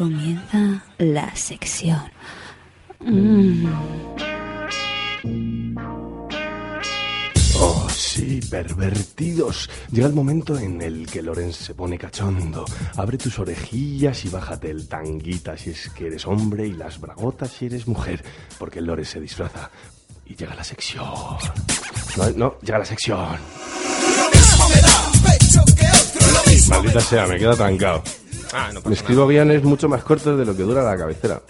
Comienza la sección. Mm. Oh, sí, pervertidos. Llega el momento en el que Lorenz se pone cachondo. Abre tus orejillas y bájate el tanguita si es que eres hombre y las bragotas si eres mujer, porque el Lorenz se disfraza. Y llega la sección. No, no, llega la sección. Maldita sea, me queda trancado. Ah, no Me escribo aviones mucho más cortos de lo que dura la cabecera.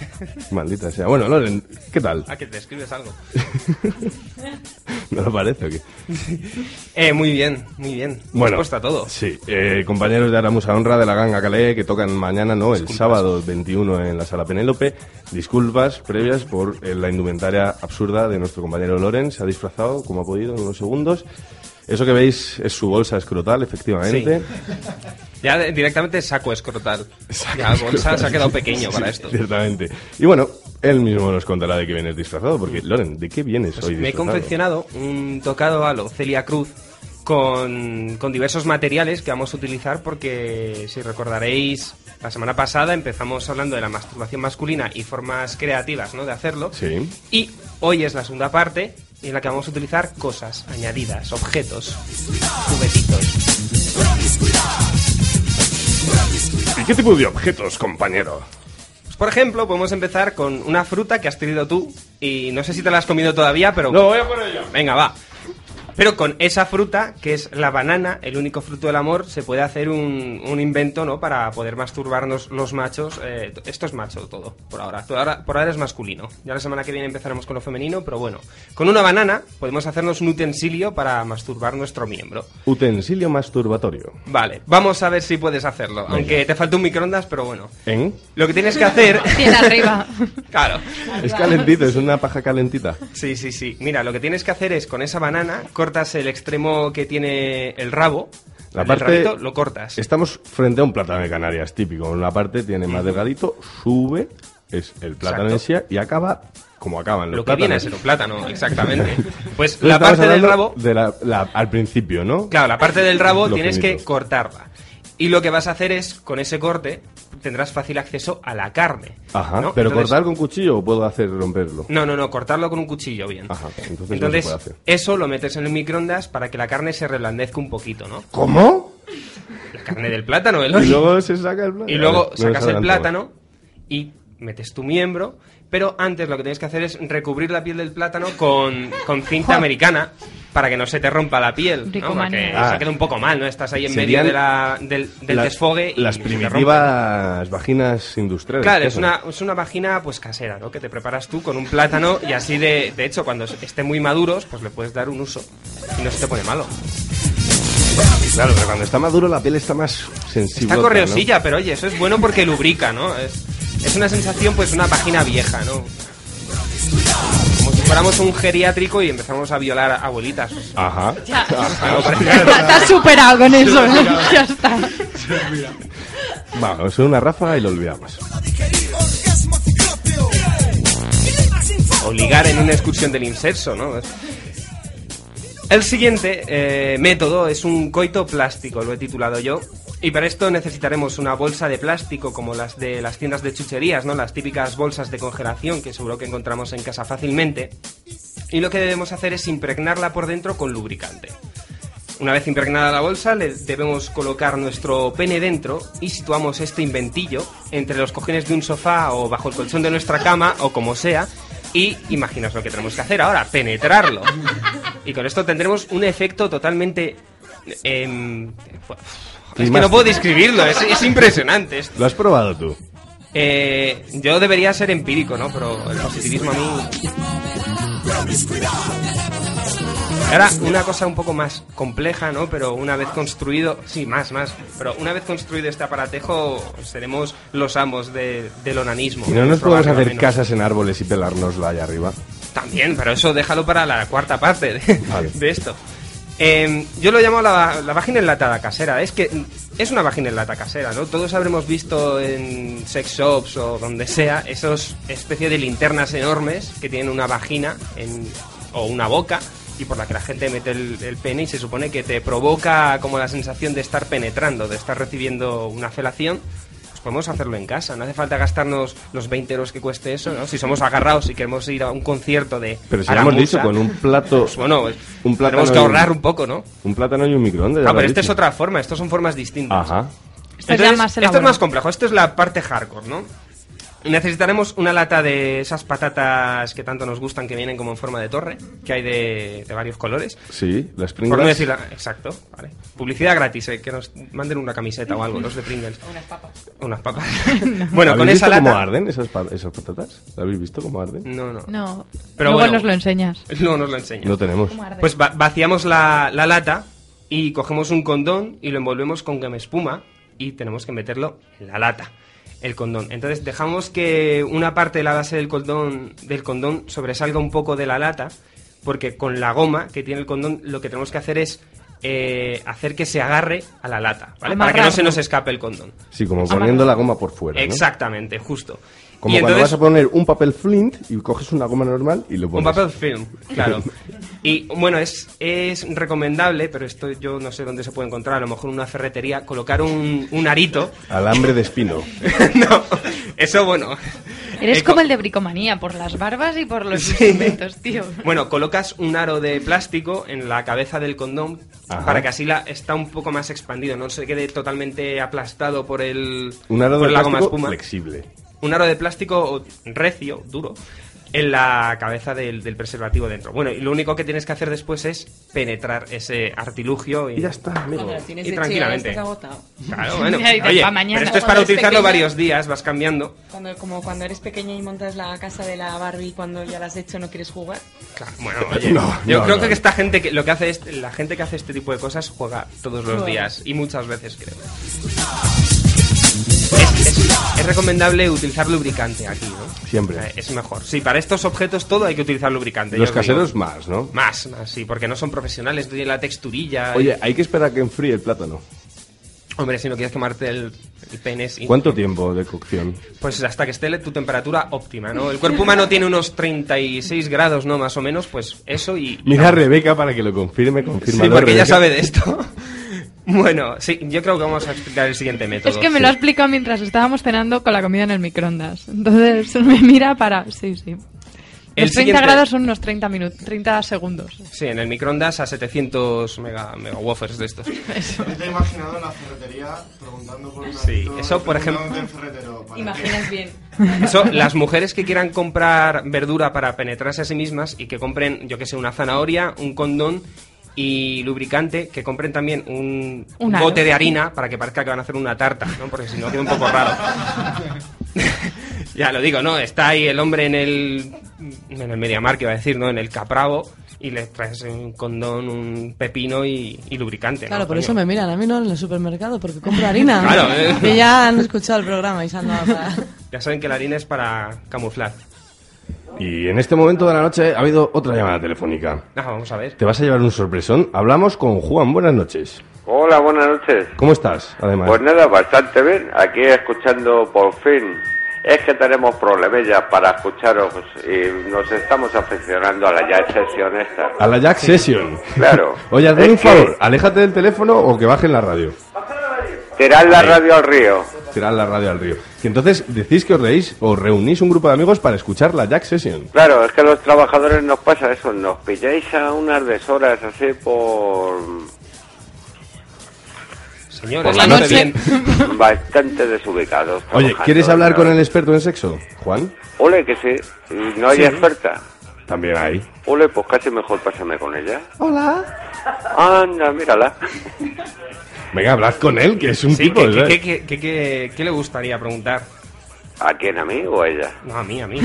Maldita sea. Bueno, Loren, ¿qué tal? nada. Ah, que te escribes algo. ¿No lo parece o qué? Eh, muy bien, muy bien. Bueno, Respuesta a todo. Sí, eh, compañeros de Aramusa Honra de la Ganga Calais que tocan mañana, no, el sábado 21 en la Sala Penélope. Disculpas previas por eh, la indumentaria absurda de nuestro compañero Loren. Se ha disfrazado como ha podido en unos segundos. Eso que veis es su bolsa escrotal, efectivamente. Ya directamente saco escrotal. Ya el bolsa se ha quedado pequeño para Sí, esto. Ciertamente. Y bueno, él mismo nos contará de qué vienes disfrazado, porque, Loren, ¿de qué vienes hoy Pues Me he confeccionado un tocado a lo Celia Cruz con, con diversos materiales que vamos a utilizar porque, si recordaréis, la semana pasada empezamos hablando de la masturbación masculina y formas creativas ¿no? de hacerlo. Sí. Y hoy es la segunda parte en la que vamos a utilizar cosas añadidas, objetos, juguetitos. ¿Y qué tipo de objetos, compañero? Pues, por ejemplo, podemos empezar con una fruta que has tenido tú y no sé si te la has comido todavía, pero... No, voy a por ello. Venga, va. Pero con esa fruta, que es la banana, el único fruto del amor, se puede hacer un, un invento, ¿no? Para poder masturbarnos los machos. Eh, esto es macho todo, por ahora. Por ahora. Por ahora es masculino. Ya la semana que viene empezaremos con lo femenino, pero bueno. Con una banana podemos hacernos un utensilio para masturbar nuestro miembro. Utensilio masturbatorio. Vale, vamos a ver si puedes hacerlo. Aunque te falta un microondas, pero bueno. ¿En? Lo que tienes que hacer... Arriba. Claro. Es calentito, es una paja calentita. Sí, sí, sí. Mira, lo que tienes que hacer es con esa banana cortas el extremo que tiene el rabo. La el parte- rabito, lo cortas. Estamos frente a un plátano de Canarias típico. Una parte tiene más delgadito, sube, es el plátano en sí, y acaba como acaban los Lo que viene ser un plátano, exactamente. Pues Entonces la parte del rabo, de la- la- al principio, ¿no? claro, la parte del rabo tienes que cortarla. Y lo que vas a hacer es, con ese corte, tendrás fácil acceso a la carne. Ajá. ¿no? Pero Entonces- cortar con cuchillo o puedo hacer romperlo. No, no, no, cortarlo con un cuchillo bien. Ajá, entonces no eso lo metes en el microondas para que la carne se reblandezca un poquito, ¿no? ¿Cómo? La carne del plátano, el Y luego se saca el plátano. Y luego sacas el plátano y metes tu miembro, pero antes lo que tienes que hacer es recubrir la piel del plátano con, con cinta americana para que no se te rompa la piel, ¿no? Para que manía. se Ah. quede un poco mal, ¿no? Estás ahí en Serían medio de la, del, del Las- desfogue y Las se primitivas vaginas industriales. Claro, ¿qué es una, es una vagina pues casera, ¿no? Que te preparas tú con un plátano y así de, de hecho cuando estén muy maduros pues le puedes dar un uso y no se te pone malo. Claro, pero cuando está maduro la piel está más sensible. Está correosilla, pero oye, eso es bueno porque lubrica, ¿no? Es, es una sensación, pues, una vagina vieja, ¿no? Fuéramos un geriátrico y empezamos a violar a abuelitas. Ajá. Ya. Te has superado con eso. ¿eh? ya está. Vamos, una ráfaga y lo olvidamos. o ligar en una excursión del inserso, ¿no? El siguiente eh, método es un coito plástico, lo he titulado yo. Y para esto necesitaremos una bolsa de plástico como las de las tiendas de chucherías, ¿no? Las típicas bolsas de congelación que seguro que encontramos en casa fácilmente. Y lo que debemos hacer es impregnarla por dentro con lubricante. Una vez impregnada la bolsa, le debemos colocar nuestro pene dentro y situamos este inventillo entre los cojines de un sofá o bajo el colchón de nuestra cama o como sea. Y imaginaos lo que tenemos que hacer ahora, penetrarlo. Y con esto tendremos un efecto totalmente... fu- es que no puedo describirlo, es, es impresionante esto. ¿Lo has probado tú? Eh, yo debería ser empírico, ¿no? Pero el positivismo a mí... Ahora, una cosa un poco más compleja, ¿no? Pero una vez construido, sí, más, más, pero una vez construido este aparatejo, seremos los amos de- del onanismo. Y no nos podemos hacer casas en árboles y pelárnoslo allá arriba. También, pero eso déjalo para la cuarta parte de, Vale. de esto. Eh, yo lo llamo la, la vagina enlatada casera. Es que es una vagina enlata casera, ¿no? Todos habremos visto en sex shops o donde sea esos especie de linternas enormes que tienen una vagina en- o una boca y por la que la gente mete el, el pene y se supone que te provoca como la sensación de estar penetrando, de estar recibiendo una felación. Pues podemos hacerlo en casa, no hace falta gastarnos los 20 euros que cueste eso, ¿no? Si somos agarrados y queremos ir a un concierto de Pero si hemos dicho, con un plato... pues bueno, pues un plátano tenemos que y un- ahorrar un poco, ¿no? Un plátano y un microondas. Ah, pero esta es otra forma, estos son formas distintas. Ajá. Esto es ya más esto es más complejo, esto es la parte hardcore, ¿no? Necesitaremos una lata de esas patatas que tanto nos gustan, que vienen como en forma de torre, que hay de, de varios colores. Sí, las Por no Pringles. decir la- exacto, vale. Publicidad gratis, eh, que nos manden una camiseta o algo, los de Pringles. Unas papas. Unas papas. bueno, con ¿Habéis esa visto lata... cómo arden esas, pa- esas patatas? ¿Lo habéis visto cómo arden? No, no. No. Pero Luego bueno. nos lo enseñas. No nos lo enseño. No tenemos. Pues va- vaciamos la, la lata y cogemos un condón y lo envolvemos con gama espuma y tenemos que meterlo en la lata, el condón. Entonces dejamos que una parte de la base del condón, del condón sobresalga un poco de la lata porque con la goma que tiene el condón lo que tenemos que hacer es eh, hacer que se agarre a la lata, ¿vale? Para que no se nos escape el condón. Sí, como poniendo la goma por fuera, ¿no? Exactamente, justo. Como Y cuando entonces- vas a poner un papel flint y coges una goma normal y lo Un pones. papel film, claro. Y bueno, es, es recomendable, pero esto yo no sé dónde se puede encontrar, a lo mejor en una ferretería, colocar un, un arito. Alambre de espino. no, eso bueno. Eres Eh, co- como el de bricomanía, por las barbas y por los instrumentos, tío. Bueno, colocas un aro de plástico en la cabeza del condón Ajá. para que así la, está un poco más expandido, no se quede totalmente aplastado por el Un aro por de la goma espuma. flexible. Un aro de plástico recio, duro, en la cabeza del, del preservativo dentro. Bueno, y lo único que tienes que hacer después es penetrar ese artilugio y, Y ya está, amigo. Y tranquilamente. chía, estás agotado. Claro, bueno. Oye, pero esto es para utilizarlo pequeña. varios días, vas cambiando. Cuando, como cuando eres pequeña y montas la casa de la Barbie cuando ya la has hecho no quieres jugar. Claro, bueno, oye, No, yo no, creo no. que esta gente que lo que hace es la gente que hace este tipo de cosas juega todos los días y muchas veces creo. Es, es- recomendable utilizar lubricante aquí, ¿no? Siempre. Eh, Es mejor. Sí, para estos objetos todo hay que utilizar lubricante. Los yo os digo. caseros más, ¿no? Más, más, sí, porque no son profesionales, no tienen la texturilla. Oye, hay que esperar a que enfríe el plátano. Hombre, si no quieres quemarte el, el pene. ¿Cuánto tiempo de cocción? Pues hasta que esté tu temperatura óptima, ¿no? El cuerpo humano tiene unos 36 grados, ¿no? Más o menos, pues eso y... Mira a. Rebeca para que lo confirme, confirma. Sí, porque ella sabe de esto. Bueno, sí, yo creo que vamos a explicar el siguiente método. Es que me lo ha explicado mientras estábamos cenando con la comida en el microondas. Entonces me mira para... Sí, sí. El Los 30 siguiente- grados son unos 30, minutos, 30 segundos. Sí, en el microondas a 700 mega, mega wafers de estos. Eso. Yo te he imaginado en la ferretería preguntando por un Sí, eso, por ejemplo-. Imaginas bien. Eso, las mujeres que quieran comprar verdura para penetrarse a sí mismas y que compren, yo que sé, una zanahoria, un condón y lubricante, que compren también un, Un bote de harina para que parezca que van a hacer una tarta, ¿no? Porque si no queda un poco raro. ya lo digo, ¿no? Está ahí el hombre en el en el Mediamar, que iba a decir, ¿no? En el Capravo y le traes un condón, un pepino y, y lubricante, ¿no? Claro, por Coño. eso me miran, a mí no en el supermercado, porque compro harina. Claro, eh. Que ya han escuchado el programa y se han dado para... Ya saben que la harina es para camuflar. Y en este momento de la noche ha habido otra llamada telefónica. Ah, vamos a ver. Te vas a llevar un sorpresón. Hablamos con Juan. Buenas noches. Hola, buenas noches. ¿Cómo estás? Además. Pues nada, bastante bien. Aquí escuchando por fin. Es que tenemos problemillas para escucharos y nos estamos aficionando a la ya sesión esta. A la Jack Session. Claro. Oye, hazme un que- favor. Aléjate del teléfono o que bajen la radio. Tirar la radio al río. Tirar la radio al río. Que entonces decís que os reís o reunís un grupo de amigos para escuchar la Jack Session. Claro, es que a los trabajadores nos pasa eso. Nos pilláis a unas deshoras así por... Señores, por la noche. Bastante desubicados. Oye, ¿quieres hablar ¿no? con el experto en sexo? Juan. Ole, que sí. No hay Sí. experta. También hay. Ole, pues casi mejor pásame con ella. Hola. Anda, mírala. Venga, hablad con él, que es un Sí, tipo. ¿qué, ¿sabes? qué, qué, qué- qué- qué le gustaría preguntar? ¿A quién, a mí o a ella? No, a mí, a mí.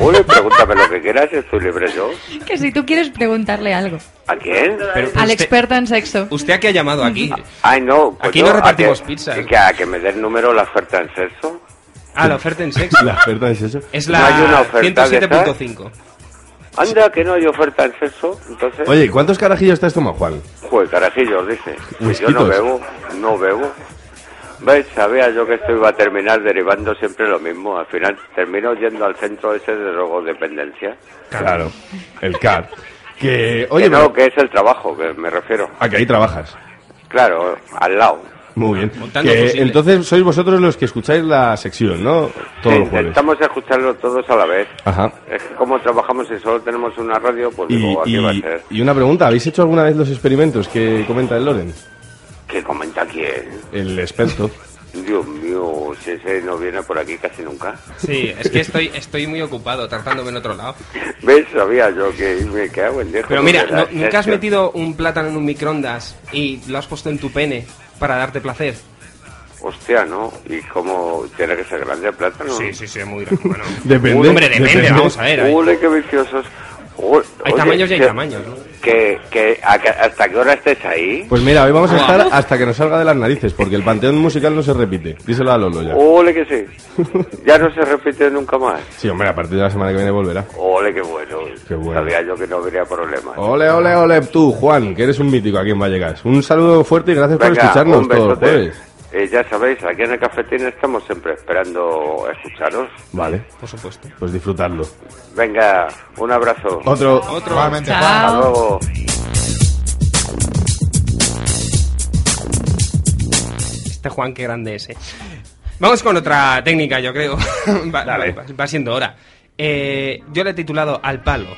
Ole, pregúntame lo que quieras, estoy libre yo. Que si tú quieres preguntarle algo. ¿A quién? Pero Al usted- experto en sexo. ¿Usted a qué ha llamado aquí? Ay, no. pues Aquí no ¿a repartimos pizza. Que, a que me dé el número la oferta en sexo. Ah, la oferta en sexo. La oferta es eso. Es ¿No hay una la oferta de 107.5. Anda, que no hay oferta en sexo. Entonces, Oye, ¿y ¿cuántos carajillos te has tomado, Juan? Joder, carajillos, dice. Yo no bebo, no bebo. ¿Ves? Sabía yo que esto iba a terminar derivando siempre lo mismo. Al final termino yendo al centro ese de drogodependencia. Claro, el CAR. Que, Oye, que no, que es el trabajo, que me refiero. a que ahí trabajas. Claro, al lado. Muy bien. Que entonces sois vosotros los que escucháis la sección, ¿no? Todos Sí, los jueves. intentamos escucharlo todos a la vez. Ajá. Es que como trabajamos y solo tenemos una radio, pues Y, digo, aquí va a ser. y una pregunta, ¿habéis hecho alguna vez los experimentos que comenta el Loren? ¿Qué comenta quién? El experto. Dios mío, si ese no viene por aquí casi nunca. Sí, es que estoy, estoy muy ocupado tratándome en otro lado. ¿Ves? Sabía yo que me cago en. Pero mira, que la ¿no- ¿nunca has metido un plátano en un microondas y lo has puesto en tu pene para darte placer? Hostia, ¿no? ¿Y cómo tiene que ser grande el plátano? sí, sí, muy grande. Bueno. Depende. Hombre, depende, depende. vamos a ver. Ole, qué viciosos. O- hay oye, tamaños y hay que- tamaños, ¿no? Que, que, a que- ¿Hasta qué hora estés ahí? Pues mira, hoy vamos a estar hasta que nos salga de las narices, porque el panteón musical no se repite. Díselo a Lolo ya. Ole, que sí. Ya no se repite nunca más. Sí, hombre, a partir de la semana que viene volverá. Ole, qué bueno. Qué bueno. Sabía yo que no habría problema. Ole, ole, ole, tú, Juan, que eres un mítico aquí en Vallecas. Un saludo fuerte y gracias por Venga, escucharnos un todos los jueves. Eh, ya sabéis, aquí en el cafetín estamos siempre esperando escucharos. Vale, Por supuesto. pues disfrutadlo. Venga, un abrazo. Otro. Otro. Igualmente, Juan. Hasta luego. Este Juan, qué grande es, eh. Vamos con otra técnica, yo creo. va, Dale. va- va siendo hora. Eh, yo le he titulado Al palo.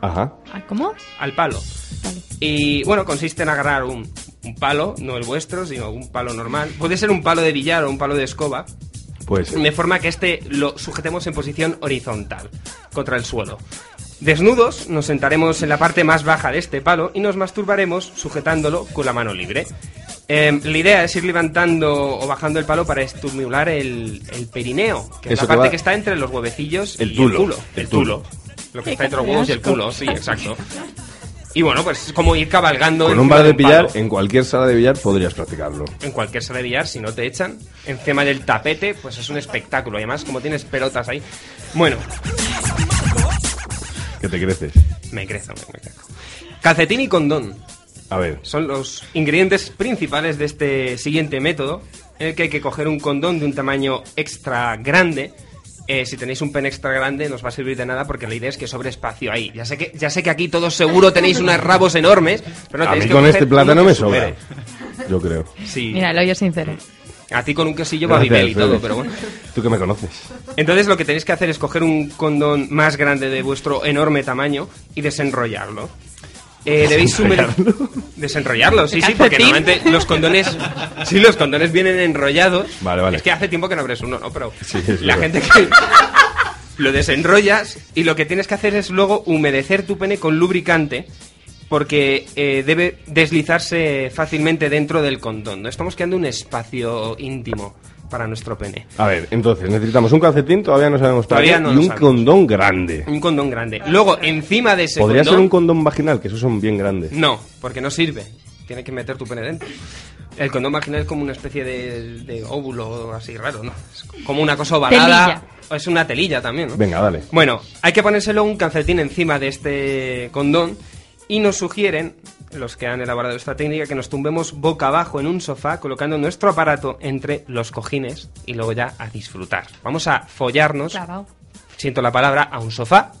Ajá. ¿Cómo? Al palo. Vale. Y bueno, consiste en agarrar un, un palo, no el vuestro, sino un palo normal. Puede ser un palo de billar o un palo de escoba, Pues de forma que este lo sujetemos en posición horizontal, contra el suelo. Desnudos, nos sentaremos en la parte más baja de este palo y nos masturbaremos sujetándolo con la mano libre. Eh, la idea es ir levantando o bajando el palo para estimular el, el perineo, que es la que parte va- que está entre los huevecillos El y tulo. el culo. El El tulo. Lo que está entre los huevos y el culo, sí, exacto. Y bueno, pues es como ir cabalgando. con un palo de billar, en cualquier sala de billar podrías practicarlo. En cualquier sala de billar, si no te echan, encima del tapete, pues es un espectáculo. Y además, como tienes pelotas ahí. Bueno, Que te creces. me crezco, me, me crezco. Calcetín y condón A ver. son los ingredientes principales de este siguiente método, en el que hay que coger un condón de un tamaño extra grande. Eh, si tenéis un pen extra grande, no os va a servir de nada porque la idea es que sobre espacio ahí. Ya sé que, ya sé que aquí todos seguro tenéis unos rabos enormes, pero no a tenéis mí que con este plátano me sobra. supere. Yo creo. Sí. Mira, el hoyo sincero. A ti con un quesillo va y todo, pero bueno. Tú que me conoces. Entonces lo que tenéis que hacer es coger un condón más grande de vuestro enorme tamaño y desenrollarlo. Eh, debéis sumer... Desenrollarlo, sí, sí, porque normalmente los condones... Sí, los condones vienen enrollados. Vale, vale. Es que hace tiempo que no abres uno, ¿no? Pero Sí, la verdad. gente que... Lo desenrollas y lo que tienes que hacer es luego humedecer tu pene con lubricante porque eh, debe deslizarse fácilmente dentro del condón. ¿no? Estamos creando un espacio íntimo para nuestro pene. A ver, entonces, necesitamos un calcetín, todavía no sabemos para Todavía qué, no y un sabemos. condón grande. Un condón grande. Luego, encima de ese Podría condón... ser un condón vaginal, que esos son bien grandes. No, porque no sirve. Tiene que meter tu pene dentro. El condón vaginal es como una especie de, de óvulo así raro, ¿no? Es como una cosa ovalada. Telilla. Es una telilla también, ¿no? Venga, dale. Bueno, hay que ponérselo un calcetín encima de este condón y nos sugieren, los que han elaborado esta técnica, que nos tumbemos boca abajo en un sofá colocando nuestro aparato entre los cojines y luego ya a disfrutar. Vamos a follarnos, siento la palabra, a un sofá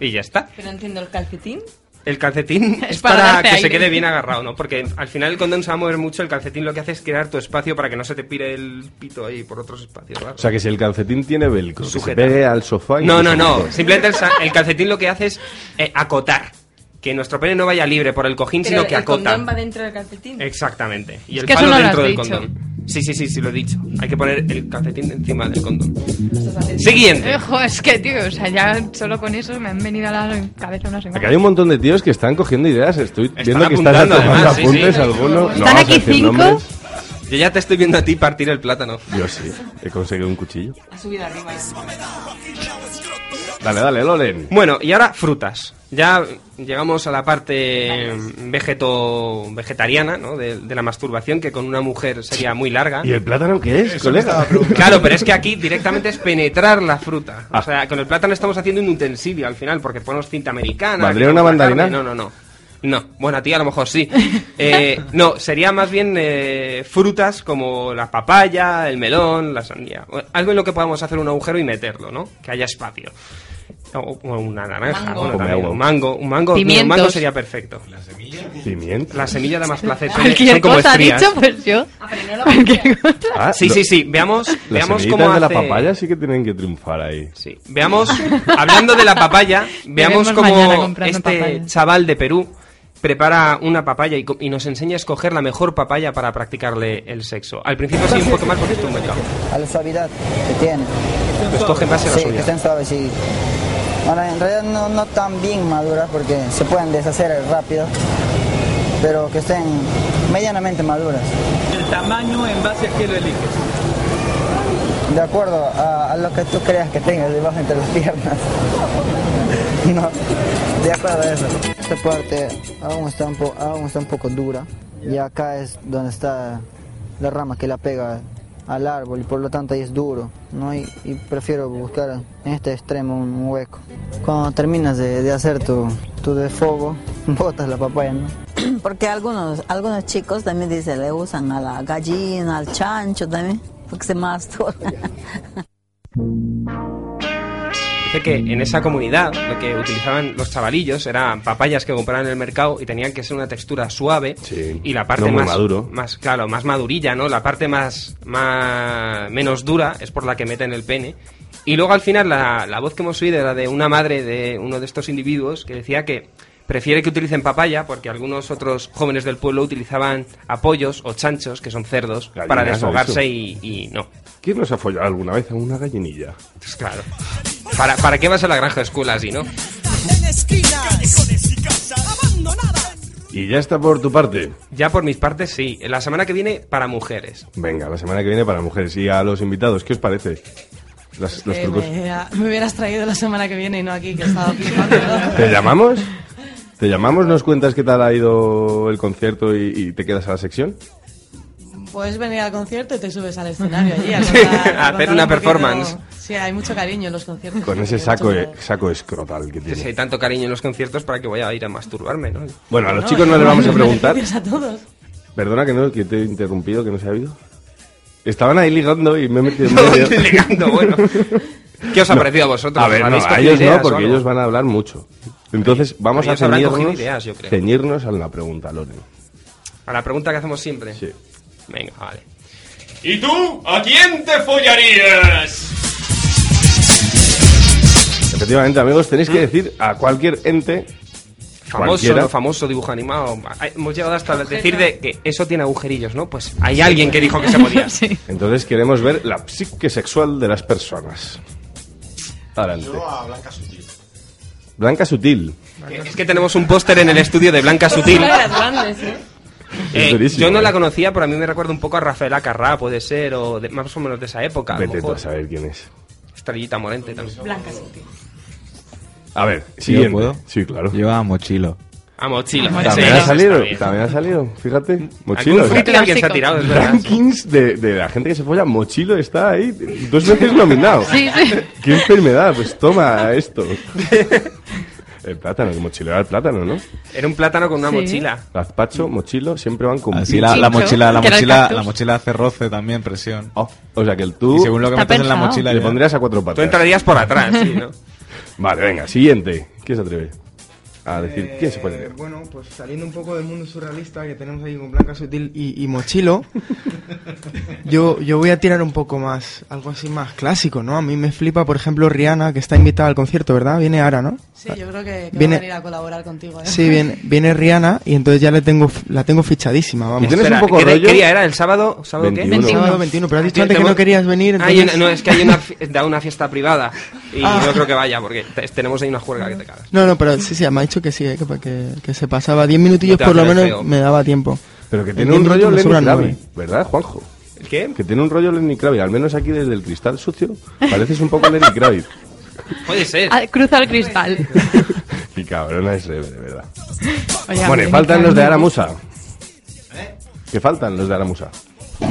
y ya está. Pero no entiendo el calcetín. El calcetín Es para que se quede bien agarrado, ¿no? Porque al final el condón se va a mover mucho, el calcetín lo que hace es crear tu espacio para que no se te pire el pito ahí por otros espacios. raros. O sea, que si el calcetín tiene velcro, que se pegue al sofá y no, no, no. Simplemente el calcetín lo que hace es eh, acotar. Que nuestro pene no vaya libre por el cojín, Pero sino que el acota. condón va dentro del calcetín. Exactamente. Y Es el que eso palo no lo dentro has del dicho. condón. Sí, sí, sí, sí, lo he dicho. Hay que poner el calcetín encima del condón. Estás haciendo- Siguiente. Ojo, es que, tío, o sea, ya solo con eso me han venido a la cabeza una semana. Aquí hay un montón de tíos que están cogiendo ideas. Estoy Están viendo que estás apuntando, tomando además, sí, apuntes sí. algunos. No Están a aquí cinco. nombres. Yo ya te estoy viendo a ti partir el plátano. Yo sí, he conseguido un cuchillo. Ha subido arriba. Dale, dale, Loren. Bueno, y ahora frutas. Ya llegamos a la parte vegeto vegetariana, ¿no? De, de la masturbación, que con una mujer sería muy larga. ¿Y el plátano qué es, colega? Claro, pero es que aquí directamente es penetrar la fruta. Ah. O sea, con el plátano estamos haciendo un utensilio al final, porque ponemos cinta americana. ¿Valdría una mandarina? No, no, no. No, bueno, a ti a lo mejor sí. Eh, no, sería más bien eh, frutas como la papaya, el melón, la sandía. Algo en lo que podamos hacer un agujero y meterlo, ¿no? Que haya espacio. O o una naranja, Mango. bueno, un mango. Un mango, no, un Pimientos. mango sería perfecto. Pimienta. La semilla da más placer. son- Cualquier son como cosa estrías. dicho, pues yo. Ah. Ah, Sí, sí, sí. Veamos, Las veamos cómo de la hace- papaya sí que tienen que triunfar ahí. Sí. Veamos, hablando de la papaya, veamos cómo este papaya. chaval de Perú prepara una papaya y, y nos enseña a escoger la mejor papaya para practicarle el sexo. Al principio sí un poco más porque es un mercado. a la suavidad que tiene. Escoge en base a la Sí, que suya. estén suaves, sí. Ahora, en realidad no, no tan bien maduras porque se pueden deshacer rápido, pero que estén medianamente maduras. El tamaño en base a qué lo eliges. De acuerdo a, a lo que tú creas que tengas debajo entre las piernas. No, de acuerdo a eso. Esta parte aún está un, po- aún está un poco dura y acá es donde está la rama que la pega al árbol y por lo tanto ahí es duro, ¿no? Y, prefiero buscar en este extremo un, hueco. Cuando terminas de, de hacer tu, tu desfogo, botas la papaya, ¿no? Porque algunos, algunos chicos también dicen, le usan a la gallina, al chancho también, porque se masturban. Que en esa comunidad lo que utilizaban los chavalillos eran papayas que compraban en el mercado y tenían que ser una textura suave Sí. y la parte No más maduro. más claro, más madurilla, ¿no? La parte más más menos dura es por la que meten el pene. Y luego al final la, la voz que hemos oído era de una madre de uno de estos individuos que decía que prefiere que utilicen papaya porque algunos otros jóvenes del pueblo utilizaban apoyos o chanchos, que son cerdos, Gallinas, para ¿has desfogarse visto? y, y no. ¿Quién nos ha follado alguna vez a una gallinilla? Pues claro. ¿Para, ¿Para qué vas a la granja de escuela así, no? Y ya está por tu parte. Ya por mis partes, sí. La semana que viene, para mujeres. Venga, la semana que viene para mujeres. Y a los invitados, ¿qué os parece? Las- los Eh, trucos. me, me hubieras traído la semana que viene y no aquí, que he estado. ¿Te llamamos? ¿Te llamamos? ¿Nos cuentas qué tal ha ido el concierto y, y te quedas a la sección? Puedes venir al concierto y te subes al escenario allí. A, Sí, contar- a hacer una un poquito- performance. Sí, hay mucho cariño en los conciertos. Con ese saco, mucho- eh, saco escrotal que Si tiene. hay tanto cariño en los conciertos, para que voy a ir a masturbarme, ¿no? Bueno, a los No, chicos no les vamos a preguntar. a todos. Perdona que no, que te he interrumpido, que no se ha oído. Estaban ahí ligando y me he metido en medio. Ligando, bueno. ¿Qué os ha parecido a vosotros? A ver, no, ¿Habéis a cogido ellos no, porque ellos van a hablar mucho. Entonces, vamos a ceñirnos, ideas, yo creo. ceñirnos a la pregunta, Loren. A la pregunta que hacemos siempre. Sí. Venga, vale. ¿Y tú? ¿A quién te follarías? Efectivamente, amigos, tenéis que decir a cualquier ente Famoso, Cualquiera. no famoso dibujo animado. Hemos llegado hasta decir de que eso tiene agujerillos, ¿no? Pues hay alguien que dijo que se podía. Entonces queremos ver la psique sexual de las personas. Adelante. Yo a Blanca Sutil. Blanca Sutil. Es que tenemos un póster en el estudio de Blanca Sutil. ¿Eh? Eh, yo no ¿eh? la conocía, pero a mí me recuerda un poco a Rafaela Carrá, puede ser, o de- más o menos de esa época. a lo Vete tú a saber quién es. Estrellita Morente también. Blanca Sutil. A ver, ¿Sí, siguiente. yo puedo? Sí, claro. Yo a Mochilo. A Mochila. También ha salido, también ha salido, fíjate. Mochilo. alguien se ha tirado, es verdad. Rankings de, de la gente que se folla, Mochilo está ahí dos veces nominado. Sí, sí. ¿Qué enfermedad? Pues toma esto. El plátano, que mochilo era el plátano, ¿no? Era un plátano con una Sí. mochila. Gazpacho, mochilo, siempre van con Así pincho. la, mochila, la el mochila, la mochila hace roce también, presión. Oh, o sea que el tú Y según lo que metes en la mochila le pondrías a cuatro patas. Tú entrarías por atrás, sí, ¿no? Vale, venga, siguiente. ¿Quién se atreve? A decir, ¿quién se puede Eh, leer? Bueno, pues saliendo un poco del mundo surrealista que tenemos ahí con Blanca Sutil y, y Mochilo, yo, yo voy a tirar un poco más, algo así más clásico, ¿no? A mí me flipa, por ejemplo, Rihanna, que está invitada al concierto, ¿verdad? Viene ahora, ¿no? Sí, yo creo que, que Viene- va a venir a colaborar contigo. ¿eh? Sí, viene, viene Rihanna y entonces ya le tengo, la tengo fichadísima, vamos. ¿Y tienes Espera, un poco ¿qué, de- rollo? qué día era? ¿El sábado? ¿Sábado qué? 21. Sábado 21, pero has dicho Tío, antes que no querías venir, Hay entonces... una- no, es que hay una, da una fiesta privada y Ah. no creo que vaya porque te- tenemos ahí una juerga que te cagas. No, no, pero sí, sí, me ha dicho que sí, eh, que, que, que se pasaba 10 minutillos No por lo el menos feo. me daba tiempo. Pero que En tiene diez un rollo Lenny Kravitz. ¿verdad, Juanjo? ¿Qué? Que tiene un rollo Lenny Kravitz, al menos aquí desde el cristal sucio. Pareces un poco Lenny Kravitz. Puede ser. Cruza el cristal. Y cabrona es Rebe, de verdad. Oye, bueno, y faltan los de. Aramusa. ¿Qué faltan los de Aramusa?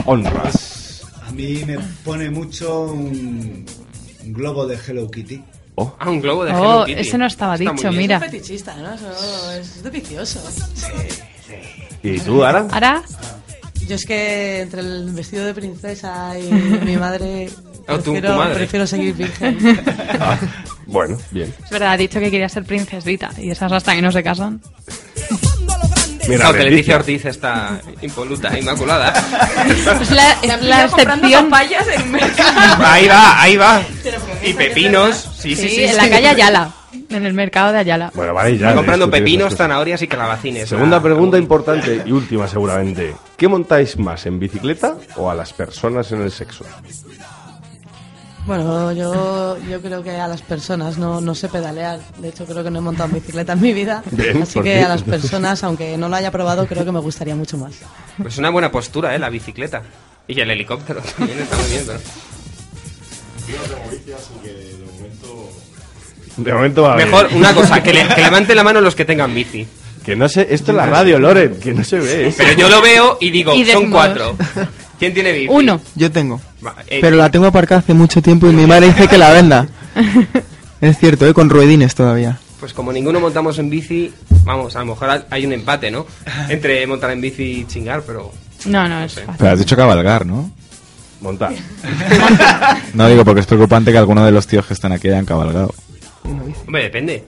Honras. A mí me pone mucho un, un globo de Hello Kitty. Ah, un globo de Oh, Hello Kitty. ese no estaba Está dicho, mira. Es fetichista, ¿no? Eso es delicioso. ¿Y tú, Ara? Ahora, Yo es que entre el vestido de princesa y mi madre, Oh, tu- tu prefiero, madre. prefiero seguir virgen. Ah, bueno, bien. es verdad, ha dicho que quería ser princesita. Y esas hasta que no se casan. Mira, no, que Leticia. Ortiz está impoluta, inmaculada. Es la, es la excepción. papayas en mercado. ahí va, ahí va. Y pepinos. Sí, sí, Sí, sí. en sí. la calle Ayala. En el mercado de Ayala. Bueno, vale, ya. Está comprando discutir pepinos, zanahorias y calabacines. Segunda Ah, pregunta importante y última seguramente. ¿Qué montáis más, en bicicleta o a las personas en el sexo? Bueno, yo, yo creo que a las personas no, no sé pedalear. De hecho, creo que no he montado en bicicleta en mi vida. Bien, Así ¿por que qué? a las personas, aunque no lo haya probado, creo que me gustaría mucho más. Pues una buena postura, ¿eh? La bicicleta. Y el helicóptero también está muy bien, no de momento. Bien. Mejor, una cosa, que, le, que levanten la mano los que tengan bici. Que no sé, esto es la radio, Loren, que no se ve. Pero yo lo veo y digo, Y son cuatro. ¿Quién tiene bici? Uno. Yo tengo. Va, eh, Pero la tengo aparcada hace mucho tiempo y mi madre dice que la venda. Es cierto, ¿eh? con ruedines todavía. Pues como ninguno montamos en bici, vamos, a lo mejor hay un empate, ¿no? Entre montar en bici y chingar, pero... No, no, es fácil. Pero has dicho cabalgar, ¿no? Montar. No digo porque es preocupante que alguno de los tíos que están aquí hayan cabalgado. Hombre, depende.